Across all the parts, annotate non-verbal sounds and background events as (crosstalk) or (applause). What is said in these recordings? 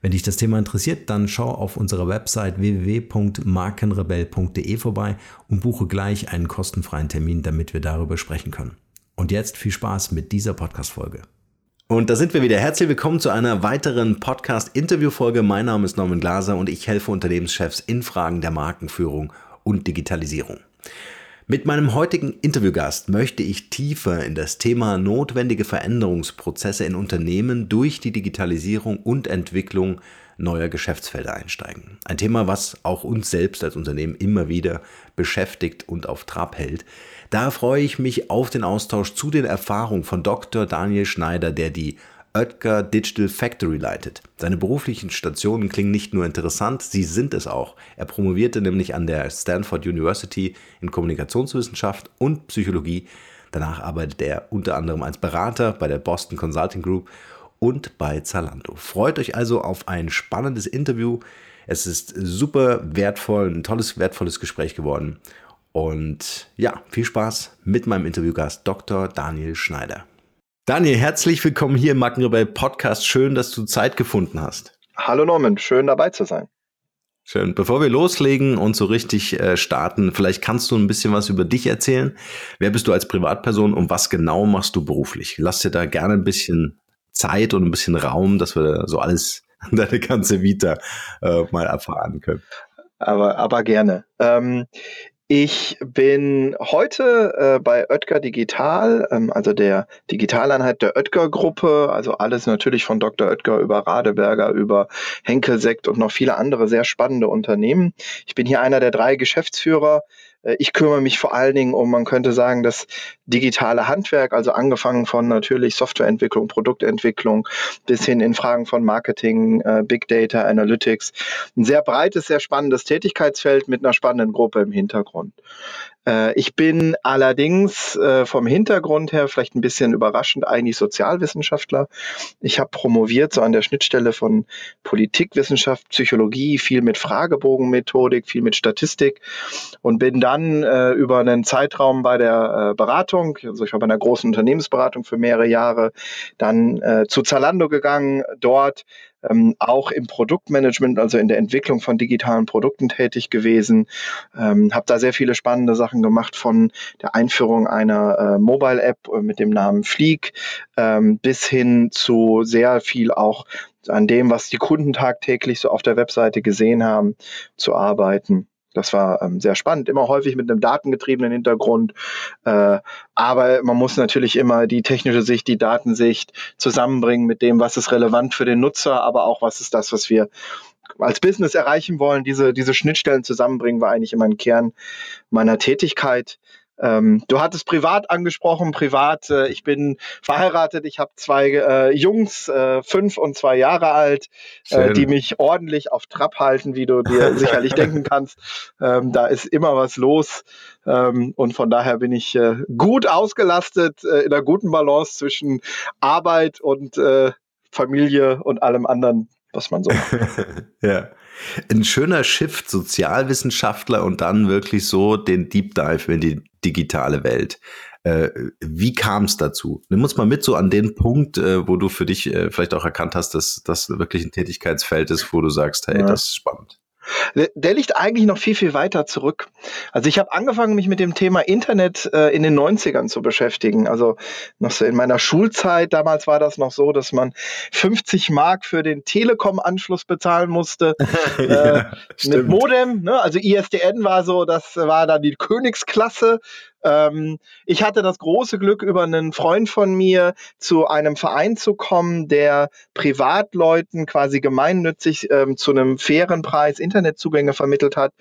Wenn dich das Thema interessiert, dann schau auf unserer Website www.markenrebell.de vorbei und buche gleich einen kostenfreien Termin, damit wir darüber sprechen können. Und jetzt viel Spaß mit dieser Podcast-Folge. Und da sind wir wieder. Herzlich willkommen zu einer weiteren Podcast-Interview-Folge. Mein Name ist Norman Glaser und ich helfe Unternehmenschefs in Fragen der Markenführung und Digitalisierung. Mit meinem heutigen Interviewgast möchte ich tiefer in das Thema notwendige Veränderungsprozesse in Unternehmen durch die Digitalisierung und Entwicklung neuer Geschäftsfelder einsteigen. Ein Thema, was auch uns selbst als Unternehmen immer wieder beschäftigt und auf Trab hält. Da freue ich mich auf den Austausch zu den Erfahrungen von Dr. Daniel Schneider, der die Oetker Digital Factory leitet. Seine beruflichen Stationen klingen nicht nur interessant, sie sind es auch. Er promovierte nämlich an der Stanford University in Kommunikationswissenschaft und Psychologie. Danach arbeitet er unter anderem als Berater bei der Boston Consulting Group und bei Zalando. Freut euch also auf ein spannendes Interview. Es ist super wertvoll, ein tolles, wertvolles Gespräch geworden. Und ja, viel Spaß mit meinem Interviewgast Dr. Daniel Schneider. Daniel, herzlich willkommen hier im Markenrebell Podcast. Schön, dass du Zeit gefunden hast. Hallo Norman, schön dabei zu sein. Schön. Bevor wir loslegen und so richtig äh, starten, vielleicht kannst du ein bisschen was über dich erzählen. Wer bist du als Privatperson und was genau machst du beruflich? Lass dir da gerne ein bisschen Zeit und ein bisschen Raum, dass wir so alles, deine ganze Vita äh, mal erfahren können. Aber, aber gerne. Ähm, ich bin heute äh, bei Oetker Digital, ähm, also der Digitaleinheit der Oetker Gruppe, also alles natürlich von Dr. Oetker über Radeberger, über Henkelsekt und noch viele andere sehr spannende Unternehmen. Ich bin hier einer der drei Geschäftsführer ich kümmere mich vor allen Dingen um, man könnte sagen, das digitale Handwerk, also angefangen von natürlich Softwareentwicklung, Produktentwicklung bis hin in Fragen von Marketing, äh, Big Data, Analytics. Ein sehr breites, sehr spannendes Tätigkeitsfeld mit einer spannenden Gruppe im Hintergrund. Äh, ich bin allerdings äh, vom Hintergrund her vielleicht ein bisschen überraschend eigentlich Sozialwissenschaftler. Ich habe promoviert so an der Schnittstelle von Politikwissenschaft, Psychologie, viel mit Fragebogenmethodik, viel mit Statistik und bin dann äh, über einen Zeitraum bei der Beratung, also ich war bei einer großen Unternehmensberatung für mehrere Jahre, dann zu Zalando gegangen, dort ähm, auch im Produktmanagement, also in der Entwicklung von digitalen Produkten tätig gewesen. Ähm, habe da sehr viele spannende Sachen gemacht, von der Einführung einer äh, Mobile-App äh, mit dem Namen Fleek ähm, bis hin zu sehr viel auch an dem, was die Kunden tagtäglich so auf der Webseite gesehen haben, zu arbeiten. Das war ähm, sehr spannend, immer häufig mit einem datengetriebenen Hintergrund. Äh, aber man muss natürlich immer die technische Sicht, die Datensicht zusammenbringen mit dem, was ist relevant für den Nutzer, aber auch was ist das, was wir als Business erreichen wollen. Diese, diese Schnittstellen zusammenbringen war eigentlich immer ein Kern meiner Tätigkeit. Ähm, du hattest privat angesprochen, privat, äh, ich bin verheiratet, ich habe zwei äh, Jungs, äh, fünf und zwei Jahre alt, äh, die mich ordentlich auf Trab halten, wie du dir (laughs) sicherlich denken kannst. Ähm, da ist immer was los ähm, und von daher bin ich äh, gut ausgelastet, äh, in einer guten Balance zwischen Arbeit und Familie und allem anderen, was man so macht. (laughs) ja. Ein schöner Shift, Sozialwissenschaftler und dann wirklich so den Deep Dive in die digitale Welt. Äh, wie kam es dazu? Nimm uns mal mit so an den Punkt, äh, wo du für dich äh, vielleicht auch erkannt hast, dass das wirklich ein Tätigkeitsfeld ist, wo du sagst, hey, ja. das ist spannend. Der liegt eigentlich noch viel, viel weiter zurück. Also ich habe angefangen, mich mit dem Thema Internet äh, in den 90ern zu beschäftigen. Also noch so in meiner Schulzeit, damals war das noch so, dass man 50 Mark für den Telekom-Anschluss bezahlen musste. (laughs) ja, äh, mit Modem, ne? also ISDN war so, das war dann die Königsklasse. Ähm, ich hatte das große Glück, über einen Freund von mir zu einem Verein zu kommen, der Privatleuten quasi gemeinnützig ähm, zu einem fairen Preis Internetzugänge vermittelt hat.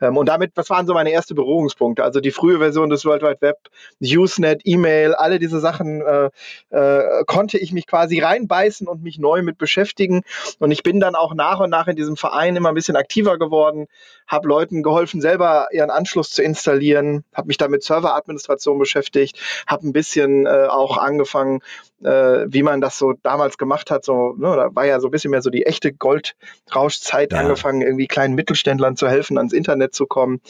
Ähm, und damit, das waren so meine ersten Berührungspunkte. Also die frühe Version des World Wide Web, Usenet, E-Mail, alle diese Sachen äh, äh, konnte ich mich quasi reinbeißen und mich neu mit beschäftigen. Und ich bin dann auch nach und nach in diesem Verein immer ein bisschen aktiver geworden, habe Leuten geholfen, selber ihren Anschluss zu installieren, habe mich damit Server Serveradministration beschäftigt, habe ein bisschen äh, auch angefangen, äh, wie man das so damals gemacht hat. So, ne, da war ja so ein bisschen mehr so die echte Goldrauschzeit ja. angefangen, irgendwie kleinen Mittelständlern zu helfen, ans Internet zu kommen.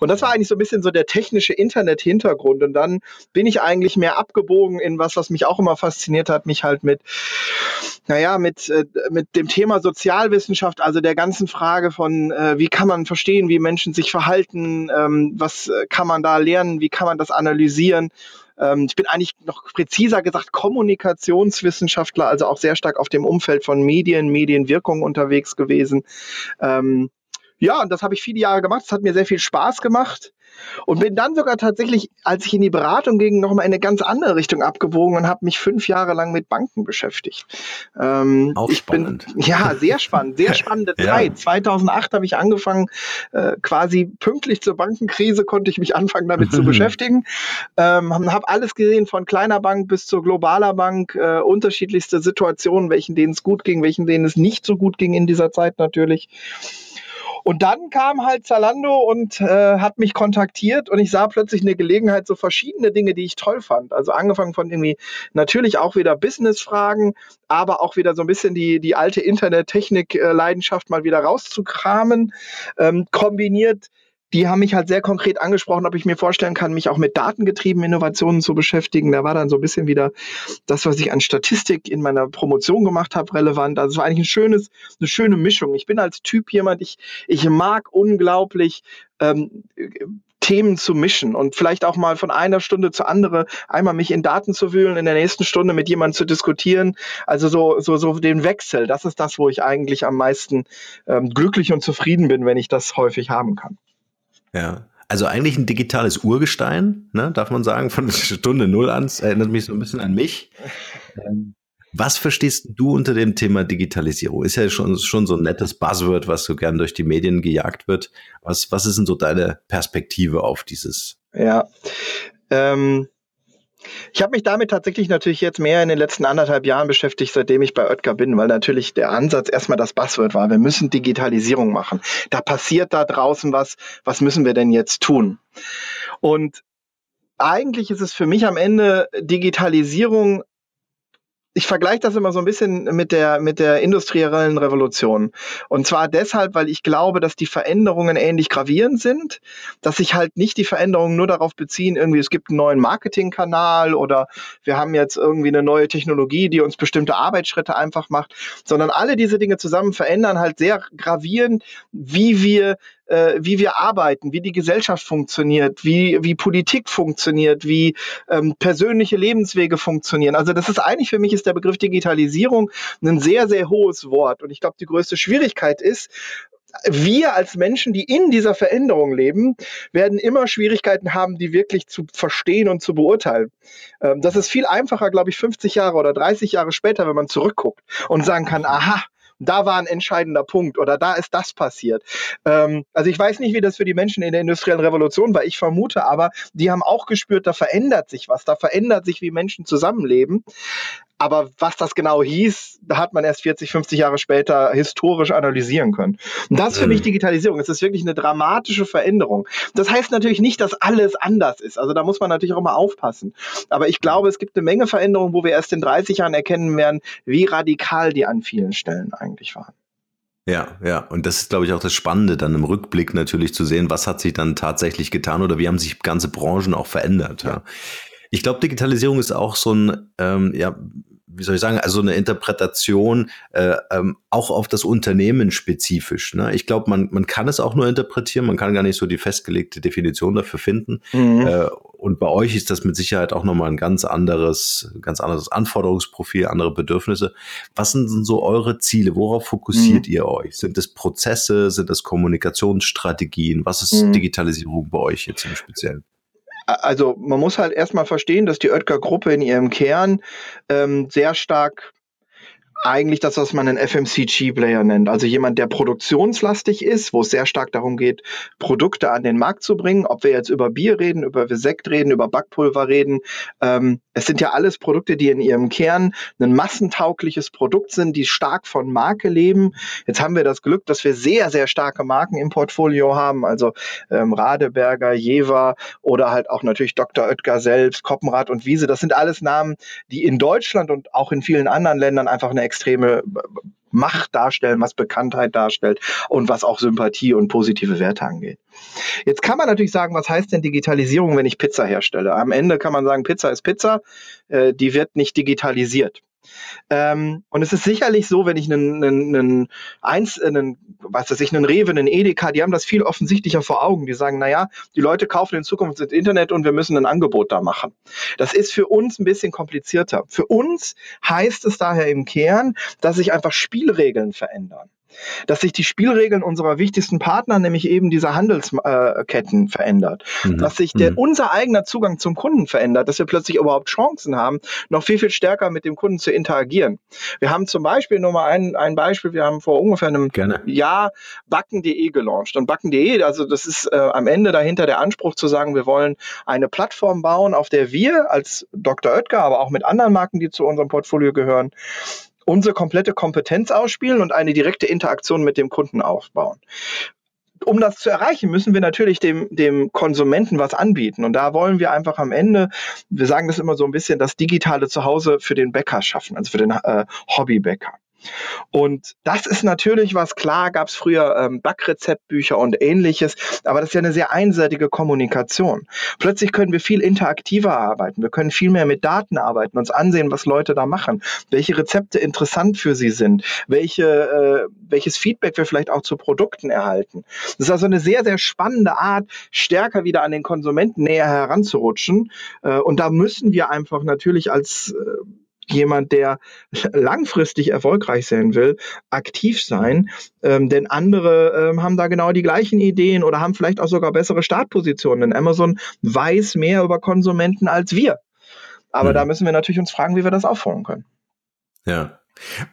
Und das war eigentlich so ein bisschen so der technische Internet-Hintergrund. Und dann bin ich eigentlich mehr abgebogen in was, was mich auch immer fasziniert hat, mich halt mit, naja, mit, äh, mit dem Thema Sozialwissenschaft, also der ganzen Frage von, äh, wie kann man verstehen, wie Menschen sich verhalten, ähm, was äh, kann man da lernen, wie kann man das analysieren ähm, ich bin eigentlich noch präziser gesagt Kommunikationswissenschaftler, also auch sehr stark auf dem Umfeld von Medien, Medienwirkung unterwegs gewesen. Ähm, ja, und das habe ich viele Jahre gemacht. Es hat mir sehr viel Spaß gemacht. Und bin dann sogar tatsächlich, als ich in die Beratung ging, nochmal in eine ganz andere Richtung abgewogen und habe mich fünf Jahre lang mit Banken beschäftigt. Ähm, Auch spannend. Bin, (laughs) ja, sehr spannend, sehr spannende (laughs) Zeit. Ja. 2008 habe ich angefangen, äh, quasi pünktlich zur Bankenkrise konnte ich mich anfangen damit zu (laughs) beschäftigen. Ähm, habe alles gesehen, von kleiner Bank bis zur globaler Bank, äh, unterschiedlichste Situationen, welchen denen es gut ging, welchen denen es nicht so gut ging in dieser Zeit natürlich. Und dann kam halt Zalando und äh, hat mich kontaktiert und ich sah plötzlich eine Gelegenheit, so verschiedene Dinge, die ich toll fand. Also angefangen von irgendwie natürlich auch wieder Business-Fragen, aber auch wieder so ein bisschen die, die alte Internet-Technik-Leidenschaft mal wieder rauszukramen, ähm, kombiniert die haben mich halt sehr konkret angesprochen, ob ich mir vorstellen kann, mich auch mit datengetriebenen Innovationen zu beschäftigen. Da war dann so ein bisschen wieder das, was ich an Statistik in meiner Promotion gemacht habe, relevant. Also es war eigentlich ein schönes, eine schöne Mischung. Ich bin als Typ jemand, ich, ich mag unglaublich ähm, Themen zu mischen und vielleicht auch mal von einer Stunde zur andere einmal mich in Daten zu wühlen, in der nächsten Stunde mit jemandem zu diskutieren. Also so, so, so den Wechsel, das ist das, wo ich eigentlich am meisten ähm, glücklich und zufrieden bin, wenn ich das häufig haben kann. Ja. Also eigentlich ein digitales Urgestein, ne, darf man sagen, von (laughs) Stunde Null an. Erinnert mich so ein bisschen an mich. Ähm, was verstehst du unter dem Thema Digitalisierung? Ist ja schon, schon so ein nettes Buzzword, was so gern durch die Medien gejagt wird. Was, was ist denn so deine Perspektive auf dieses? Ja, ähm, ich habe mich damit tatsächlich natürlich jetzt mehr in den letzten anderthalb Jahren beschäftigt, seitdem ich bei Oetker bin, weil natürlich der Ansatz erstmal das Buzzword war, wir müssen Digitalisierung machen. Da passiert da draußen was, was müssen wir denn jetzt tun? Und eigentlich ist es für mich am Ende Digitalisierung ich vergleiche das immer so ein bisschen mit der, mit der industriellen Revolution. Und zwar deshalb, weil ich glaube, dass die Veränderungen ähnlich gravierend sind, dass sich halt nicht die Veränderungen nur darauf beziehen, irgendwie es gibt einen neuen Marketingkanal oder wir haben jetzt irgendwie eine neue Technologie, die uns bestimmte Arbeitsschritte einfach macht, sondern alle diese Dinge zusammen verändern halt sehr gravierend, wie wir äh, wie wir arbeiten, wie die Gesellschaft funktioniert, wie, wie Politik funktioniert, wie ähm, persönliche Lebenswege funktionieren. Also das ist eigentlich für mich ist der Begriff Digitalisierung ein sehr, sehr hohes Wort. Und ich glaube, die größte Schwierigkeit ist, wir als Menschen, die in dieser Veränderung leben, werden immer Schwierigkeiten haben, die wirklich zu verstehen und zu beurteilen. Ähm, das ist viel einfacher, glaube ich, 50 Jahre oder 30 Jahre später, wenn man zurückguckt und sagen kann, aha, da war ein entscheidender Punkt oder da ist das passiert. Ähm, also ich weiß nicht, wie das für die Menschen in der industriellen Revolution war. Ich vermute aber, die haben auch gespürt, da verändert sich was, da verändert sich, wie Menschen zusammenleben. Aber was das genau hieß, da hat man erst 40, 50 Jahre später historisch analysieren können. Und das ist für mich mhm. Digitalisierung. Es ist wirklich eine dramatische Veränderung. Das heißt natürlich nicht, dass alles anders ist. Also da muss man natürlich auch mal aufpassen. Aber ich glaube, es gibt eine Menge Veränderungen, wo wir erst in 30 Jahren erkennen werden, wie radikal die an vielen Stellen eigentlich waren. Ja, ja. Und das ist, glaube ich, auch das Spannende, dann im Rückblick natürlich zu sehen, was hat sich dann tatsächlich getan oder wie haben sich ganze Branchen auch verändert. Ja. ja. Ich glaube, Digitalisierung ist auch so ein, ähm, ja, wie soll ich sagen, also eine Interpretation äh, ähm, auch auf das Unternehmen spezifisch. Ne? Ich glaube, man, man kann es auch nur interpretieren, man kann gar nicht so die festgelegte Definition dafür finden. Mhm. Äh, und bei euch ist das mit Sicherheit auch nochmal ein ganz anderes, ganz anderes Anforderungsprofil, andere Bedürfnisse. Was sind denn so eure Ziele? Worauf fokussiert mhm. ihr euch? Sind es Prozesse? Sind es Kommunikationsstrategien? Was ist mhm. Digitalisierung bei euch jetzt im Speziellen? Also man muss halt erstmal verstehen, dass die Oetker-Gruppe in ihrem Kern ähm, sehr stark eigentlich das, was man einen FMCG-Player nennt. Also jemand, der produktionslastig ist, wo es sehr stark darum geht, Produkte an den Markt zu bringen. Ob wir jetzt über Bier reden, über Sekt reden, über Backpulver reden. Ähm, es sind ja alles Produkte, die in ihrem Kern ein massentaugliches Produkt sind, die stark von Marke leben. Jetzt haben wir das Glück, dass wir sehr, sehr starke Marken im Portfolio haben. Also ähm, Radeberger, Jever oder halt auch natürlich Dr. Oetker selbst, Koppenrad und Wiese. Das sind alles Namen, die in Deutschland und auch in vielen anderen Ländern einfach eine extreme Macht darstellen, was Bekanntheit darstellt und was auch Sympathie und positive Werte angeht. Jetzt kann man natürlich sagen, was heißt denn Digitalisierung, wenn ich Pizza herstelle? Am Ende kann man sagen, Pizza ist Pizza, äh, die wird nicht digitalisiert. Ähm, und es ist sicherlich so, wenn ich einen, einen, einen, eins, einen, was weiß ich, einen Rewe, einen Edeka, die haben das viel offensichtlicher vor Augen. Die sagen, naja, die Leute kaufen in Zukunft ins Internet und wir müssen ein Angebot da machen. Das ist für uns ein bisschen komplizierter. Für uns heißt es daher im Kern, dass sich einfach Spielregeln verändern dass sich die Spielregeln unserer wichtigsten Partner, nämlich eben dieser Handelsketten, verändert. Mhm. Dass sich der, mhm. unser eigener Zugang zum Kunden verändert, dass wir plötzlich überhaupt Chancen haben, noch viel, viel stärker mit dem Kunden zu interagieren. Wir haben zum Beispiel nur mal ein, ein Beispiel, wir haben vor ungefähr einem Gerne. Jahr backen.de gelauncht. Und backen.de, also das ist äh, am Ende dahinter der Anspruch zu sagen, wir wollen eine Plattform bauen, auf der wir als Dr. Oetker, aber auch mit anderen Marken, die zu unserem Portfolio gehören, unsere komplette Kompetenz ausspielen und eine direkte Interaktion mit dem Kunden aufbauen. Um das zu erreichen, müssen wir natürlich dem, dem Konsumenten was anbieten. Und da wollen wir einfach am Ende, wir sagen das immer so ein bisschen, das digitale Zuhause für den Bäcker schaffen, also für den äh, Hobbybäcker. Und das ist natürlich was, klar gab es früher ähm, Backrezeptbücher und ähnliches, aber das ist ja eine sehr einseitige Kommunikation. Plötzlich können wir viel interaktiver arbeiten, wir können viel mehr mit Daten arbeiten, uns ansehen, was Leute da machen, welche Rezepte interessant für sie sind, welche, äh, welches Feedback wir vielleicht auch zu Produkten erhalten. Das ist also eine sehr, sehr spannende Art, stärker wieder an den Konsumenten näher heranzurutschen. Äh, und da müssen wir einfach natürlich als äh, jemand, der langfristig erfolgreich sein will, aktiv sein. Ähm, denn andere ähm, haben da genau die gleichen Ideen oder haben vielleicht auch sogar bessere Startpositionen. Denn Amazon weiß mehr über Konsumenten als wir. Aber mhm. da müssen wir natürlich uns fragen, wie wir das aufholen können. Ja,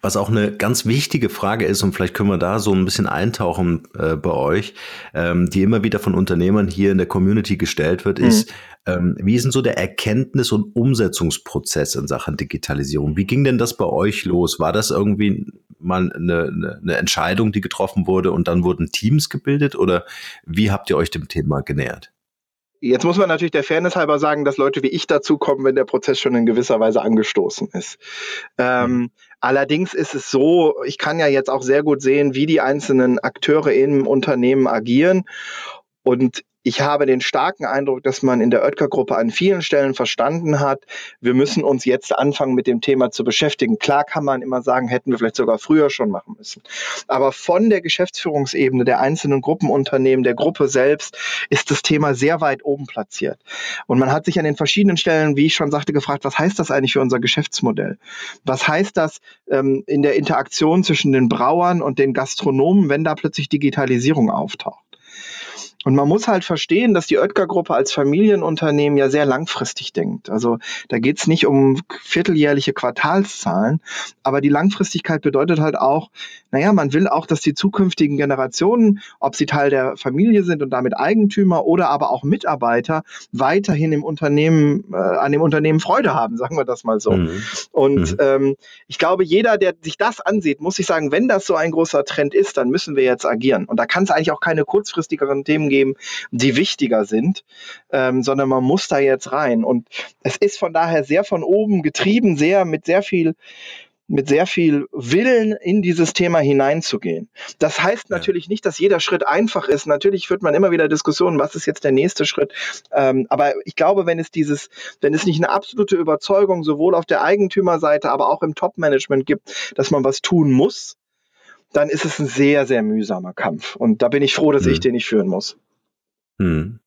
was auch eine ganz wichtige Frage ist, und vielleicht können wir da so ein bisschen eintauchen äh, bei euch, ähm, die immer wieder von Unternehmern hier in der Community gestellt wird, mhm. ist, ähm, wie ist denn so der Erkenntnis- und Umsetzungsprozess in Sachen Digitalisierung? Wie ging denn das bei euch los? War das irgendwie mal eine, eine Entscheidung, die getroffen wurde und dann wurden Teams gebildet oder wie habt ihr euch dem Thema genähert? Jetzt muss man natürlich der Fairness halber sagen, dass Leute wie ich dazukommen, wenn der Prozess schon in gewisser Weise angestoßen ist. Ähm, mhm. allerdings ist es so, ich kann ja jetzt auch sehr gut sehen, wie die einzelnen Akteure im Unternehmen agieren. Und ich habe den starken Eindruck, dass man in der Oetker-Gruppe an vielen Stellen verstanden hat, wir müssen uns jetzt anfangen, mit dem Thema zu beschäftigen. Klar kann man immer sagen, hätten wir vielleicht sogar früher schon machen müssen. Aber von der Geschäftsführungsebene der einzelnen Gruppenunternehmen, der Gruppe selbst, ist das Thema sehr weit oben platziert. Und man hat sich an den verschiedenen Stellen, wie ich schon sagte, gefragt, was heißt das eigentlich für unser Geschäftsmodell? Was heißt das ähm, in der Interaktion zwischen den Brauern und den Gastronomen, wenn da plötzlich Digitalisierung auftaucht? Und man muss halt verstehen, dass die Oetker-Gruppe als Familienunternehmen ja sehr langfristig denkt. Also da geht es nicht um vierteljährliche Quartalszahlen, aber die Langfristigkeit bedeutet halt auch, naja, man will auch, dass die zukünftigen Generationen, ob sie Teil der Familie sind und damit Eigentümer oder aber auch Mitarbeiter, weiterhin im Unternehmen, äh, an dem Unternehmen Freude haben, (laughs) sagen wir das mal so. Mhm. Und mhm. Ähm, ich glaube, jeder, der sich das ansieht, muss sich sagen, wenn das so ein großer Trend ist, dann müssen wir jetzt agieren. Und da kann es eigentlich auch keine kurzfristigeren Themen geben, die wichtiger sind, ähm, sondern man muss da jetzt rein. Und es ist von daher sehr von oben getrieben, sehr mit sehr viel mit sehr viel Willen in dieses Thema hineinzugehen. Das heißt natürlich nicht, dass jeder Schritt einfach ist. Natürlich führt man immer wieder Diskussionen, was ist jetzt der nächste Schritt. Ähm, aber ich glaube, wenn es dieses, wenn es nicht eine absolute Überzeugung sowohl auf der Eigentümerseite, aber auch im Top-Management gibt, dass man was tun muss, dann ist es ein sehr, sehr mühsamer Kampf. Und da bin ich froh, dass hm. ich den nicht führen muss. Hm.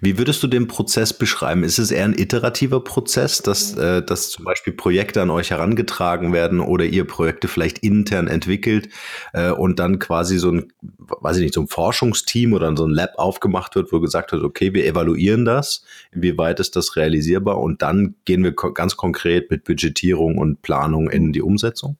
Wie würdest du den Prozess beschreiben? Ist es eher ein iterativer Prozess, dass, äh, dass zum Beispiel Projekte an euch herangetragen werden oder ihr Projekte vielleicht intern entwickelt äh, und dann quasi so ein, weiß ich nicht, so ein Forschungsteam oder so ein Lab aufgemacht wird, wo gesagt wird, okay, wir evaluieren das, inwieweit ist das realisierbar und dann gehen wir ko ganz konkret mit Budgetierung und Planung in die Umsetzung?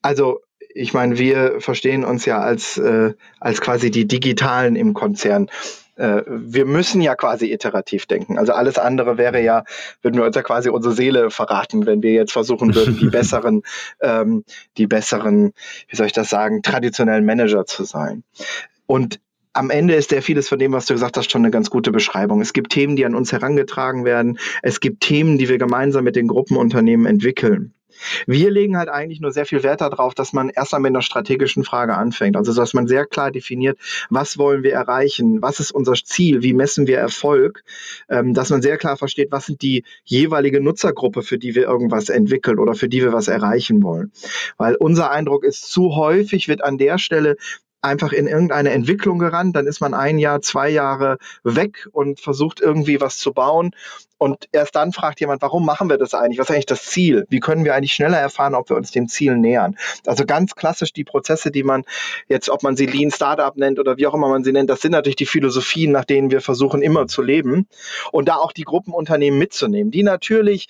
Also ich meine, wir verstehen uns ja als, äh, als quasi die Digitalen im Konzern. Äh, wir müssen ja quasi iterativ denken. Also alles andere wäre ja, würden wir uns ja quasi unsere Seele verraten, wenn wir jetzt versuchen würden, die (laughs) besseren, ähm, die besseren, wie soll ich das sagen, traditionellen Manager zu sein. Und am Ende ist der vieles von dem, was du gesagt hast, schon eine ganz gute Beschreibung. Es gibt Themen, die an uns herangetragen werden. Es gibt Themen, die wir gemeinsam mit den Gruppenunternehmen entwickeln. Wir legen halt eigentlich nur sehr viel Wert darauf, dass man erst einmal mit einer strategischen Frage anfängt. Also, dass man sehr klar definiert, was wollen wir erreichen? Was ist unser Ziel? Wie messen wir Erfolg? Ähm, dass man sehr klar versteht, was sind die jeweilige Nutzergruppe, für die wir irgendwas entwickeln oder für die wir was erreichen wollen. Weil unser Eindruck ist, zu häufig wird an der Stelle einfach in irgendeine Entwicklung gerannt, dann ist man ein Jahr, zwei Jahre weg und versucht irgendwie was zu bauen. Und erst dann fragt jemand, warum machen wir das eigentlich? Was ist eigentlich das Ziel? Wie können wir eigentlich schneller erfahren, ob wir uns dem Ziel nähern? Also ganz klassisch die Prozesse, die man jetzt, ob man sie Lean Startup nennt oder wie auch immer man sie nennt, das sind natürlich die Philosophien, nach denen wir versuchen immer zu leben. Und da auch die Gruppenunternehmen mitzunehmen, die natürlich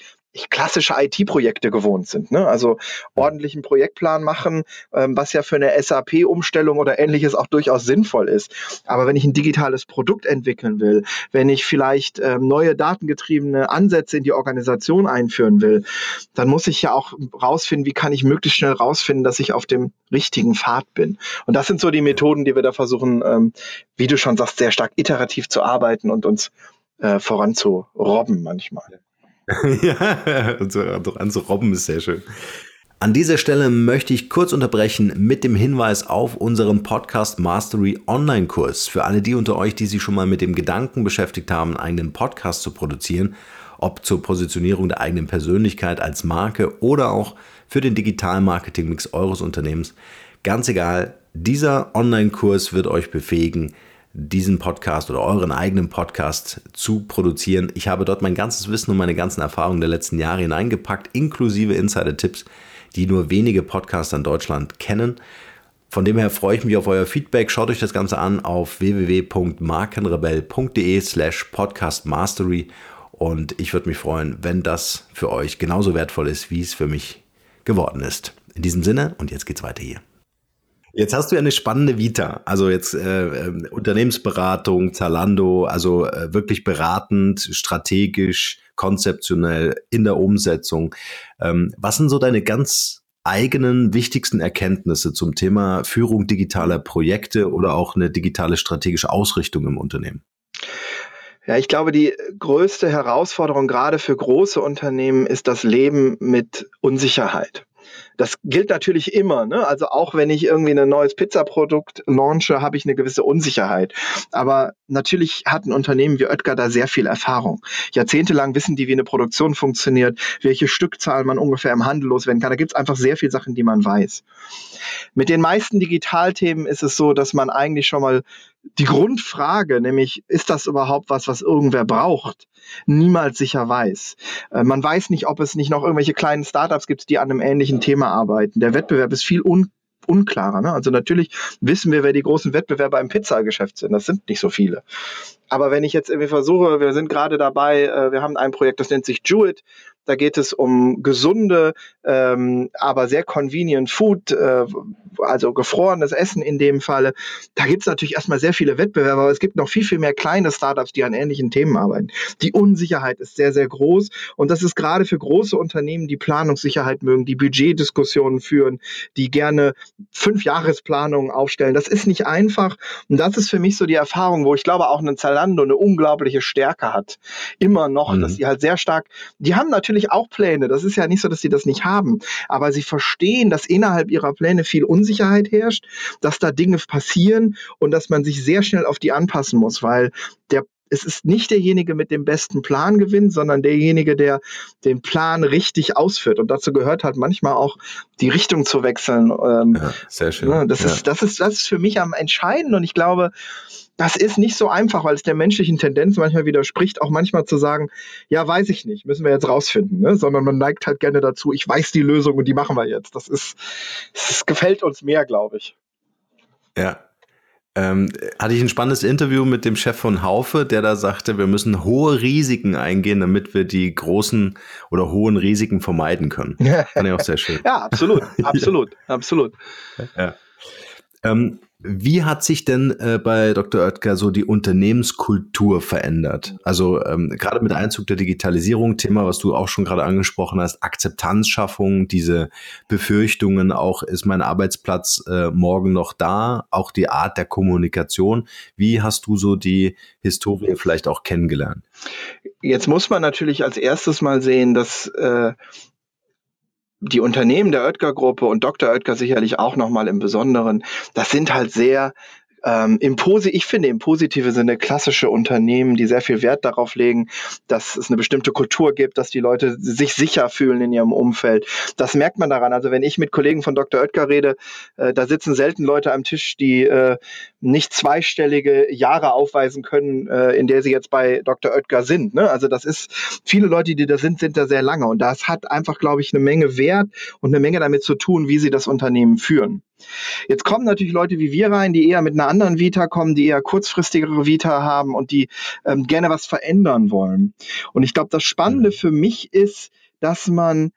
klassische IT-Projekte gewohnt sind. Ne? Also ordentlichen Projektplan machen, ähm, was ja für eine SAP-Umstellung oder ähnliches auch durchaus sinnvoll ist. Aber wenn ich ein digitales Produkt entwickeln will, wenn ich vielleicht ähm, neue datengetriebene Ansätze in die Organisation einführen will, dann muss ich ja auch rausfinden, wie kann ich möglichst schnell rausfinden, dass ich auf dem richtigen Pfad bin. Und das sind so die Methoden, die wir da versuchen, ähm, wie du schon sagst, sehr stark iterativ zu arbeiten und uns äh, voranzurobben manchmal. (laughs) ja, also anzurobben ist sehr schön. An dieser Stelle möchte ich kurz unterbrechen mit dem Hinweis auf unseren Podcast Mastery Online-Kurs. Für alle die unter euch, die sich schon mal mit dem Gedanken beschäftigt haben, einen eigenen Podcast zu produzieren, ob zur Positionierung der eigenen Persönlichkeit als Marke oder auch für den digitalen Marketing-Mix eures Unternehmens. Ganz egal, dieser Online-Kurs wird euch befähigen, diesen Podcast oder euren eigenen Podcast zu produzieren. Ich habe dort mein ganzes Wissen und meine ganzen Erfahrungen der letzten Jahre hineingepackt, inklusive Insider-Tipps, die nur wenige Podcaster in Deutschland kennen. Von dem her freue ich mich auf euer Feedback. Schaut euch das Ganze an auf www.markenrebell.de slash podcastmastery und ich würde mich freuen, wenn das für euch genauso wertvoll ist, wie es für mich geworden ist. In diesem Sinne und jetzt geht's weiter hier. Jetzt hast du ja eine spannende Vita. Also jetzt äh, äh, Unternehmensberatung, Zalando, also äh, wirklich beratend, strategisch, konzeptionell in der Umsetzung. Ähm, was sind so deine ganz eigenen wichtigsten Erkenntnisse zum Thema Führung digitaler Projekte oder auch eine digitale strategische Ausrichtung im Unternehmen? Ja, ich glaube, die größte Herausforderung gerade für große Unternehmen ist das Leben mit Unsicherheit. Das gilt natürlich immer. Ne? Also auch wenn ich irgendwie ein neues Pizzaprodukt launche, habe ich eine gewisse Unsicherheit. Aber natürlich hat ein Unternehmen wie Oetker da sehr viel Erfahrung. Jahrzehntelang wissen die, wie eine Produktion funktioniert, welche Stückzahl man ungefähr im Handel loswerden kann. Da gibt es einfach sehr viele Sachen, die man weiß. Mit den meisten Digitalthemen ist es so, dass man eigentlich schon mal die Grundfrage, nämlich ist das überhaupt was, was irgendwer braucht, niemals sicher weiß. Äh, man weiß nicht, ob es nicht noch irgendwelche kleinen Startups gibt, die an einem ähnlichen Thema arbeiten. Der Wettbewerb ist viel un unklarer. Ne? Also natürlich wissen wir, wer die großen Wettbewerber im Pizzageschäft sind. Das sind nicht so viele. Aber wenn ich jetzt irgendwie versuche, wir sind gerade dabei, äh, wir haben ein Projekt, das nennt sich Jewett. Da geht es um gesunde, ähm, aber sehr convenient Food, äh, also gefrorenes Essen in dem Falle. Da gibt es natürlich erstmal sehr viele Wettbewerber, aber es gibt noch viel, viel mehr kleine Startups, die an ähnlichen Themen arbeiten. Die Unsicherheit ist sehr, sehr groß und das ist gerade für große Unternehmen, die Planungssicherheit mögen, die Budgetdiskussionen führen, die gerne Fünfjahresplanungen aufstellen. Das ist nicht einfach und das ist für mich so die Erfahrung, wo ich glaube auch ein Zalando eine unglaubliche Stärke hat. Immer noch, mhm. dass sie halt sehr stark, die haben natürlich natürlich auch Pläne. Das ist ja nicht so, dass sie das nicht haben. Aber sie verstehen, dass innerhalb ihrer Pläne viel Unsicherheit herrscht, dass da Dinge passieren und dass man sich sehr schnell auf die anpassen muss, weil der es ist nicht derjenige mit dem besten Plan gewinnt, sondern derjenige, der den Plan richtig ausführt. Und dazu gehört halt manchmal auch die Richtung zu wechseln. Ähm, ja, sehr schön. Ne, das, ja. ist, das, ist, das ist für mich am entscheidenden. Und ich glaube, das ist nicht so einfach, weil es der menschlichen Tendenz manchmal widerspricht, auch manchmal zu sagen, ja, weiß ich nicht, müssen wir jetzt rausfinden, ne? sondern man neigt halt gerne dazu, ich weiß die Lösung und die machen wir jetzt. Das ist, das gefällt uns mehr, glaube ich. Ja, ähm, hatte ich ein spannendes Interview mit dem Chef von Haufe, der da sagte, wir müssen hohe Risiken eingehen, damit wir die großen oder hohen Risiken vermeiden können. Fand ich auch sehr schön. ja, absolut, (laughs) absolut, absolut. Ja. Ähm, wie hat sich denn äh, bei Dr. Oetker so die Unternehmenskultur verändert? Also ähm, gerade mit Einzug der Digitalisierung, Thema, was du auch schon gerade angesprochen hast, Akzeptanzschaffung, diese Befürchtungen, auch ist mein Arbeitsplatz äh, morgen noch da, auch die Art der Kommunikation. Wie hast du so die Historie vielleicht auch kennengelernt? Jetzt muss man natürlich als erstes mal sehen, dass äh, die Unternehmen der Oetker-Gruppe und Dr. Oetker sicherlich auch nochmal im Besonderen, das sind halt sehr ähm, im Posi ich finde im positiven Sinne klassische Unternehmen, die sehr viel Wert darauf legen, dass es eine bestimmte Kultur gibt, dass die Leute sich sicher fühlen in ihrem Umfeld. Das merkt man daran. Also wenn ich mit Kollegen von Dr. Oetker rede, äh, da sitzen selten Leute am Tisch, die äh, nicht zweistellige Jahre aufweisen können, äh, in der sie jetzt bei Dr. Oetker sind. Ne? Also das ist, viele Leute, die da sind, sind da sehr lange. Und das hat einfach, glaube ich, eine Menge Wert und eine Menge damit zu tun, wie sie das Unternehmen führen. Jetzt kommen natürlich Leute wie wir rein, die eher mit einer anderen Vita kommen, die eher kurzfristigere Vita haben und die ähm, gerne was verändern wollen. Und ich glaube, das Spannende mhm. für mich ist, dass man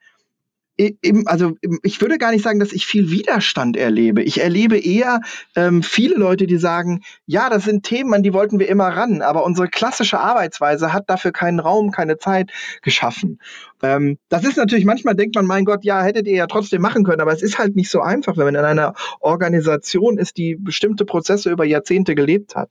also ich würde gar nicht sagen, dass ich viel Widerstand erlebe. Ich erlebe eher ähm, viele Leute, die sagen, ja, das sind Themen, an die wollten wir immer ran, aber unsere klassische Arbeitsweise hat dafür keinen Raum, keine Zeit geschaffen. Ähm, das ist natürlich, manchmal denkt man, mein Gott, ja, hättet ihr ja trotzdem machen können, aber es ist halt nicht so einfach, wenn man in einer Organisation ist, die bestimmte Prozesse über Jahrzehnte gelebt hat.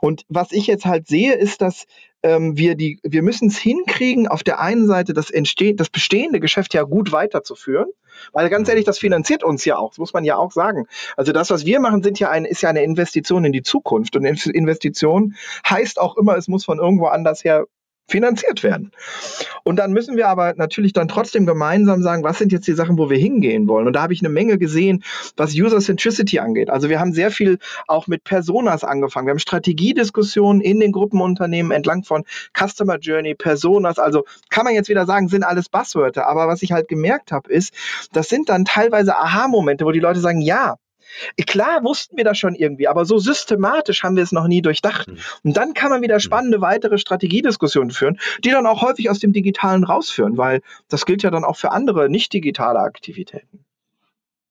Und was ich jetzt halt sehe, ist, dass ähm, wir die, wir müssen es hinkriegen, auf der einen Seite das entsteht, das bestehende Geschäft ja gut weiterzuführen. Weil ganz ehrlich, das finanziert uns ja auch, das muss man ja auch sagen. Also das, was wir machen, sind ja ein, ist ja eine Investition in die Zukunft. Und Investition heißt auch immer, es muss von irgendwo anders her finanziert werden. Und dann müssen wir aber natürlich dann trotzdem gemeinsam sagen, was sind jetzt die Sachen, wo wir hingehen wollen. Und da habe ich eine Menge gesehen, was User Centricity angeht. Also wir haben sehr viel auch mit Personas angefangen. Wir haben Strategiediskussionen in den Gruppenunternehmen entlang von Customer Journey, Personas. Also kann man jetzt wieder sagen, sind alles Buzzwörter. Aber was ich halt gemerkt habe, ist, das sind dann teilweise Aha-Momente, wo die Leute sagen, ja, Klar wussten wir das schon irgendwie, aber so systematisch haben wir es noch nie durchdacht. Mhm. Und dann kann man wieder mhm. spannende weitere Strategiediskussionen führen, die dann auch häufig aus dem Digitalen rausführen, weil das gilt ja dann auch für andere nicht digitale Aktivitäten.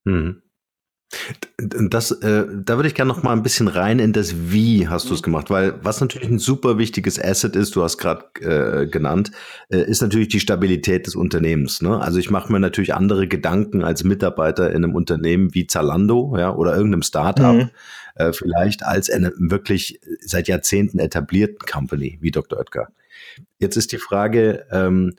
Mhm. Das, äh, da würde ich gerne noch mal ein bisschen rein in das Wie hast du es gemacht, weil was natürlich ein super wichtiges Asset ist, du hast gerade äh, genannt, äh, ist natürlich die Stabilität des Unternehmens. Ne? Also ich mache mir natürlich andere Gedanken als Mitarbeiter in einem Unternehmen wie Zalando, ja, oder irgendeinem Startup, mhm. äh, vielleicht als eine wirklich seit Jahrzehnten etablierten Company wie Dr. Oetker. Jetzt ist die Frage, ähm,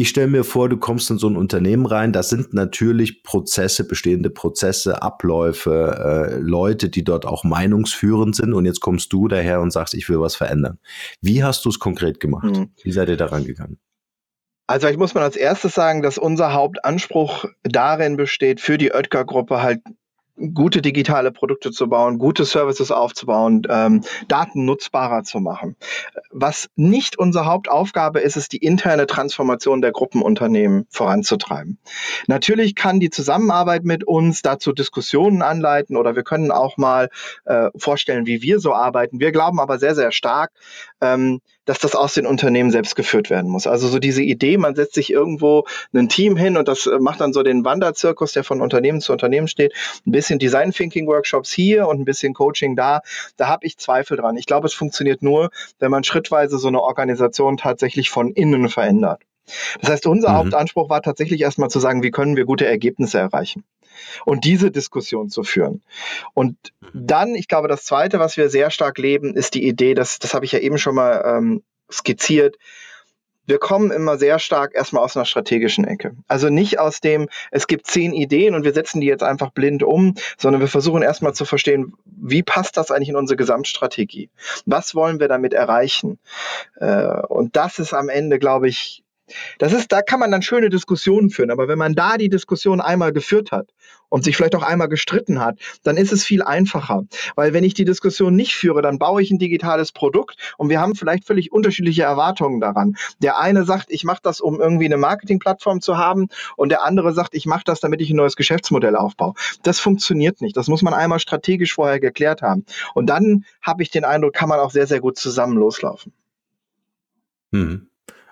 ich stelle mir vor, du kommst in so ein Unternehmen rein, das sind natürlich Prozesse, bestehende Prozesse, Abläufe, äh, Leute, die dort auch meinungsführend sind und jetzt kommst du daher und sagst, ich will was verändern. Wie hast du es konkret gemacht? Mhm. Wie seid ihr daran gegangen? Also ich muss mal als erstes sagen, dass unser Hauptanspruch darin besteht, für die Oetker-Gruppe halt gute digitale Produkte zu bauen, gute Services aufzubauen, ähm, Daten nutzbarer zu machen. Was nicht unsere Hauptaufgabe ist, ist die interne Transformation der Gruppenunternehmen voranzutreiben. Natürlich kann die Zusammenarbeit mit uns dazu Diskussionen anleiten oder wir können auch mal äh, vorstellen, wie wir so arbeiten. Wir glauben aber sehr, sehr stark, ähm, dass das aus den Unternehmen selbst geführt werden muss. Also so diese Idee, man setzt sich irgendwo ein Team hin und das macht dann so den Wanderzirkus, der von Unternehmen zu Unternehmen steht, ein bisschen Design Thinking Workshops hier und ein bisschen Coaching da, da habe ich Zweifel dran. Ich glaube, es funktioniert nur, wenn man schrittweise so eine Organisation tatsächlich von innen verändert. Das heißt, unser mhm. Hauptanspruch war tatsächlich erstmal zu sagen, wie können wir gute Ergebnisse erreichen und diese Diskussion zu führen. Und dann, ich glaube, das Zweite, was wir sehr stark leben, ist die Idee, dass, das habe ich ja eben schon mal ähm, skizziert, wir kommen immer sehr stark erstmal aus einer strategischen Ecke. Also nicht aus dem, es gibt zehn Ideen und wir setzen die jetzt einfach blind um, sondern wir versuchen erstmal zu verstehen, wie passt das eigentlich in unsere Gesamtstrategie? Was wollen wir damit erreichen? Äh, und das ist am Ende, glaube ich, das ist, da kann man dann schöne Diskussionen führen. Aber wenn man da die Diskussion einmal geführt hat und sich vielleicht auch einmal gestritten hat, dann ist es viel einfacher. Weil wenn ich die Diskussion nicht führe, dann baue ich ein digitales Produkt und wir haben vielleicht völlig unterschiedliche Erwartungen daran. Der eine sagt, ich mache das, um irgendwie eine Marketingplattform zu haben und der andere sagt, ich mache das, damit ich ein neues Geschäftsmodell aufbaue. Das funktioniert nicht. Das muss man einmal strategisch vorher geklärt haben. Und dann habe ich den Eindruck, kann man auch sehr, sehr gut zusammen loslaufen. Hm.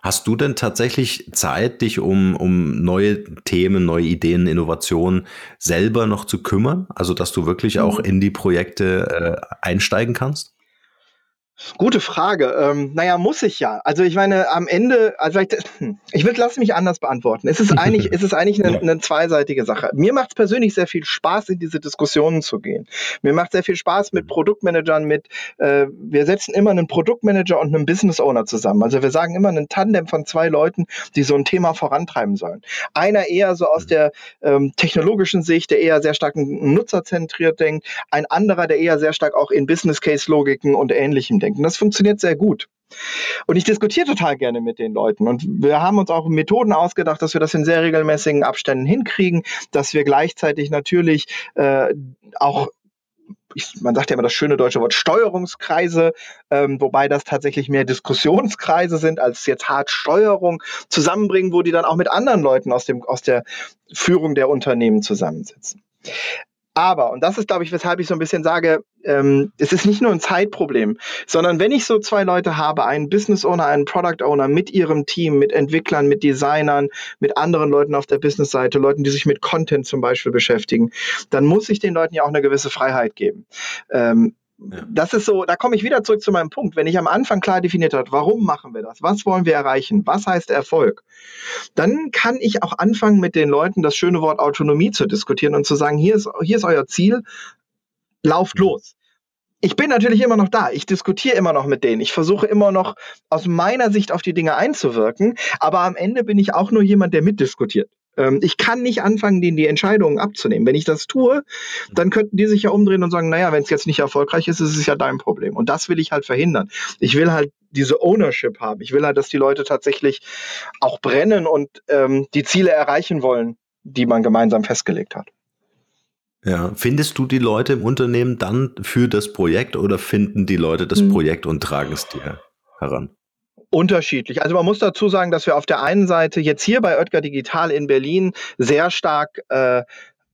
Hast du denn tatsächlich Zeit, dich um, um neue Themen, neue Ideen, Innovationen selber noch zu kümmern? Also, dass du wirklich auch mhm. in die Projekte äh, einsteigen kannst? Gute Frage. Ähm, naja, muss ich ja. Also ich meine, am Ende, also (laughs) ich, ich will, lass mich anders beantworten. Es ist eigentlich, (laughs) es ist eigentlich eine, eine zweiseitige Sache. Mir macht es persönlich sehr viel Spaß, in diese Diskussionen zu gehen. Mir macht sehr viel Spaß mit Produktmanagern, mit, äh, wir setzen immer einen Produktmanager und einen Business Owner zusammen. Also wir sagen immer einen Tandem von zwei Leuten, die so ein Thema vorantreiben sollen. Einer eher so aus der ähm, technologischen Sicht, der eher sehr stark nutzerzentriert denkt, ein anderer, der eher sehr stark auch in Business Case Logiken und ähnlichem denkt denken. Das funktioniert sehr gut. Und ich diskutiere total gerne mit den Leuten. Und wir haben uns auch Methoden ausgedacht, dass wir das in sehr regelmäßigen Abständen hinkriegen, dass wir gleichzeitig natürlich äh, auch ich, man sagt ja immer das schöne deutsche Wort Steuerungskreise, ähm, wobei das tatsächlich mehr Diskussionskreise sind als jetzt hart Steuerung, zusammenbringen, wo die dann auch mit anderen Leuten aus, dem, aus der Führung der Unternehmen zusammensitzen. Aber, und das ist, glaube ich, weshalb ich so ein bisschen sage, ähm, es ist nicht nur ein Zeitproblem, sondern wenn ich so zwei Leute habe, einen Business Owner, einen Product Owner mit ihrem Team, mit Entwicklern, mit Designern, mit anderen Leuten auf der Business-Seite, Leuten, die sich mit Content zum Beispiel beschäftigen, dann muss ich den Leuten ja auch eine gewisse Freiheit geben. Ähm, das ist so, da komme ich wieder zurück zu meinem Punkt. Wenn ich am Anfang klar definiert habe, warum machen wir das? Was wollen wir erreichen? Was heißt Erfolg? Dann kann ich auch anfangen, mit den Leuten das schöne Wort Autonomie zu diskutieren und zu sagen, hier ist, hier ist euer Ziel, lauft los. Ich bin natürlich immer noch da. Ich diskutiere immer noch mit denen. Ich versuche immer noch aus meiner Sicht auf die Dinge einzuwirken. Aber am Ende bin ich auch nur jemand, der mitdiskutiert. Ähm, ich kann nicht anfangen, denen die Entscheidungen abzunehmen. Wenn ich das tue, dann könnten die sich ja umdrehen und sagen, naja, wenn es jetzt nicht erfolgreich ist, ist es ja dein Problem. Und das will ich halt verhindern. Ich will halt diese Ownership haben. Ich will halt, dass die Leute tatsächlich auch brennen und ähm, die Ziele erreichen wollen, die man gemeinsam festgelegt hat. Ja, findest du die Leute im Unternehmen dann für das Projekt oder finden die Leute das hm. Projekt und tragen es dir heran? Unterschiedlich. Also man muss dazu sagen, dass wir auf der einen Seite jetzt hier bei Oetker Digital in Berlin sehr stark äh,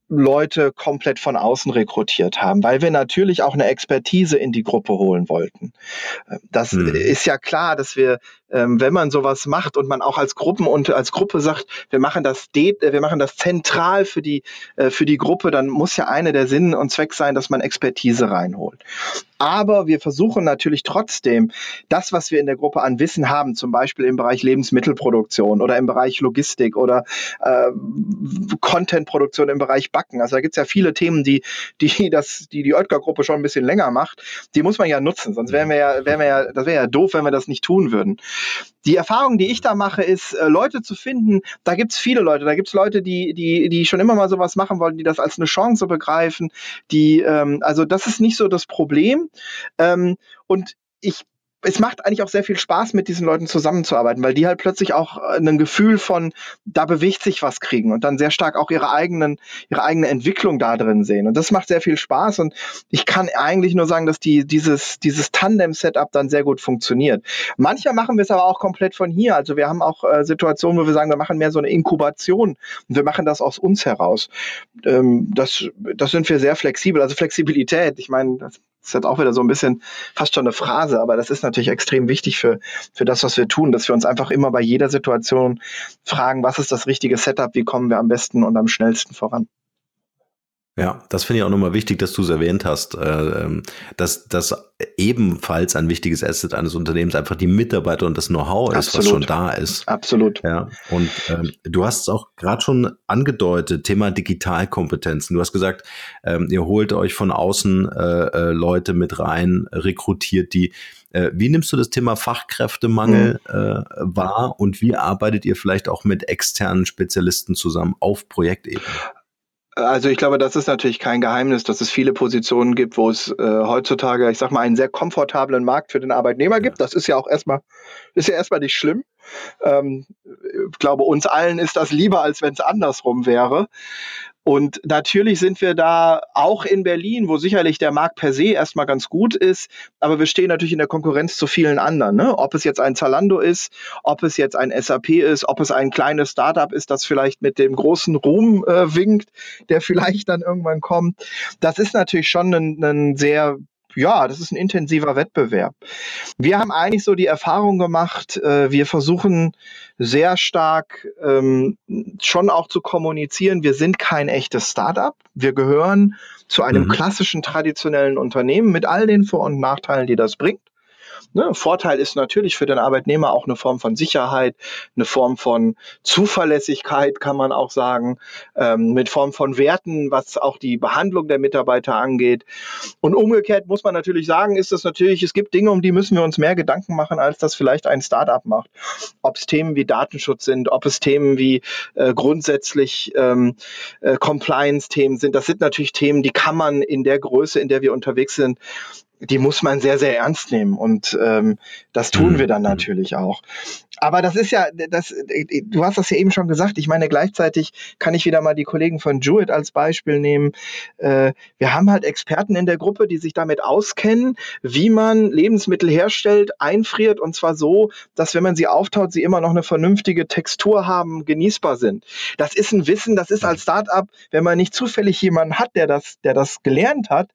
Leute komplett von außen rekrutiert haben, weil wir natürlich auch eine Expertise in die Gruppe holen wollten. Das hm. ist ja klar, dass wir ähm, wenn man sowas macht und man auch als Gruppen und als Gruppe sagt, wir machen das, de wir machen das zentral für die, äh, für die Gruppe, dann muss ja eine der Sinn und Zweck sein, dass man Expertise reinholt. Aber wir versuchen natürlich trotzdem, das, was wir in der Gruppe an Wissen haben, zum Beispiel im Bereich Lebensmittelproduktion oder im Bereich Logistik oder äh, Contentproduktion im Bereich Backen. Also da gibt es ja viele Themen, die die, das, die, die Oetker-Gruppe schon ein bisschen länger macht. Die muss man ja nutzen, sonst wären wir ja, wären wir ja, das wäre ja doof, wenn wir das nicht tun würden. Die Erfahrung, die ich da mache, ist, äh, Leute zu finden, da gibt es viele Leute, da gibt es Leute, die, die, die schon immer mal sowas machen wollen, die das als eine Chance begreifen, die, ähm, also das ist nicht so das Problem. Ähm, und ich es macht eigentlich auch sehr viel Spaß, mit diesen Leuten zusammenzuarbeiten, weil die halt plötzlich auch äh, ein Gefühl von, da bewegt sich was kriegen und dann sehr stark auch ihre eigenen, ihre eigene Entwicklung da drin sehen. Und das macht sehr viel Spaß. Und ich kann eigentlich nur sagen, dass die, dieses, dieses Tandem-Setup dann sehr gut funktioniert. Manchmal machen wir es aber auch komplett von hier. Also wir haben auch äh, Situationen, wo wir sagen, wir machen mehr so eine Inkubation und wir machen das aus uns heraus. Ähm, das, das sind wir sehr flexibel. Also Flexibilität, ich meine, das das ist jetzt auch wieder so ein bisschen fast schon eine Phrase, aber das ist natürlich extrem wichtig für, für das, was wir tun, dass wir uns einfach immer bei jeder Situation fragen, was ist das richtige Setup, wie kommen wir am besten und am schnellsten voran. Ja, das finde ich auch nochmal wichtig, dass du es erwähnt hast, äh, ähm, dass das ebenfalls ein wichtiges Asset eines Unternehmens einfach die Mitarbeiter und das Know-how ist, was schon da ist. Absolut. Ja, und ähm, du hast es auch gerade schon angedeutet, Thema Digitalkompetenzen. Du hast gesagt, ähm, ihr holt euch von außen äh, äh, Leute mit rein, rekrutiert die. Äh, wie nimmst du das Thema Fachkräftemangel mhm. äh, wahr und wie arbeitet ihr vielleicht auch mit externen Spezialisten zusammen auf Projektebene? Also ich glaube, das ist natürlich kein Geheimnis, dass es viele Positionen gibt, wo es äh, heutzutage, ich sag mal, einen sehr komfortablen Markt für den Arbeitnehmer gibt. Das ist ja auch erstmal, ist ja erstmal nicht schlimm. Ähm, ich glaube, uns allen ist das lieber, als wenn es andersrum wäre. Und natürlich sind wir da auch in Berlin, wo sicherlich der Markt per se erstmal ganz gut ist, aber wir stehen natürlich in der Konkurrenz zu vielen anderen. Ne? Ob es jetzt ein Zalando ist, ob es jetzt ein SAP ist, ob es ein kleines Startup ist, das vielleicht mit dem großen Ruhm äh, winkt, der (laughs) vielleicht dann irgendwann kommt. Das ist natürlich schon ein, ein sehr ja, das ist ein intensiver Wettbewerb. Wir haben eigentlich so die Erfahrung gemacht, äh, wir versuchen sehr stark ähm, schon auch zu kommunizieren, wir sind kein echtes Startup. Wir gehören zu einem mhm. klassischen traditionellen Unternehmen mit all den Vor- und Nachteilen, die das bringt. Ne, Vorteil ist natürlich für den Arbeitnehmer auch eine Form von Sicherheit, eine Form von Zuverlässigkeit, kann man auch sagen, ähm, mit Form von Werten, was auch die Behandlung der Mitarbeiter angeht. Und umgekehrt muss man natürlich sagen, ist es natürlich, es gibt Dinge, um die müssen wir uns mehr Gedanken machen, als das vielleicht ein Startup macht. Ob es Themen wie Datenschutz sind, ob es Themen wie äh, grundsätzlich ähm, äh, Compliance-Themen sind. Das sind natürlich Themen, die kann man in der Größe, in der wir unterwegs sind, die muss man sehr, sehr ernst nehmen. Und ähm, das tun mhm. wir dann natürlich auch. Aber das ist ja, das, du hast das ja eben schon gesagt. Ich meine, gleichzeitig kann ich wieder mal die Kollegen von Jewett als Beispiel nehmen. Äh, wir haben halt Experten in der Gruppe, die sich damit auskennen, wie man Lebensmittel herstellt, einfriert und zwar so, dass wenn man sie auftaut, sie immer noch eine vernünftige Textur haben, genießbar sind. Das ist ein Wissen, das ist als Startup, wenn man nicht zufällig jemanden hat, der das, der das gelernt hat,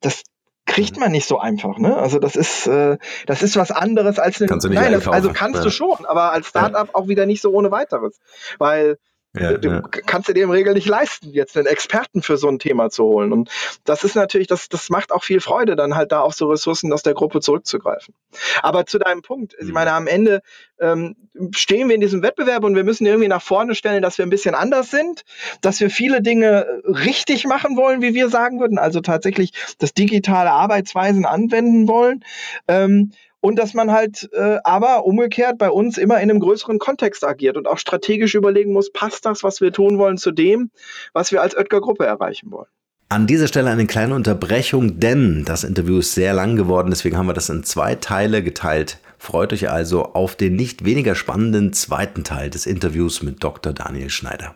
das, kriegt man nicht so einfach. Ne? Also das ist, äh, das ist was anderes als eine. Kannst du nicht Nein, das, also kannst ja. du schon, aber als Startup auch wieder nicht so ohne weiteres. Weil ja, du ja. kannst dir dir im Regel nicht leisten, jetzt einen Experten für so ein Thema zu holen. Und das ist natürlich, das, das macht auch viel Freude, dann halt da auf so Ressourcen aus der Gruppe zurückzugreifen. Aber zu deinem Punkt, ich mhm. meine, am Ende ähm, stehen wir in diesem Wettbewerb und wir müssen irgendwie nach vorne stellen, dass wir ein bisschen anders sind, dass wir viele Dinge richtig machen wollen, wie wir sagen würden, also tatsächlich das digitale Arbeitsweisen anwenden wollen. Ähm, und dass man halt äh, aber umgekehrt bei uns immer in einem größeren Kontext agiert und auch strategisch überlegen muss, passt das, was wir tun wollen, zu dem, was wir als Oetker Gruppe erreichen wollen. An dieser Stelle eine kleine Unterbrechung, denn das Interview ist sehr lang geworden, deswegen haben wir das in zwei Teile geteilt. Freut euch also auf den nicht weniger spannenden zweiten Teil des Interviews mit Dr. Daniel Schneider.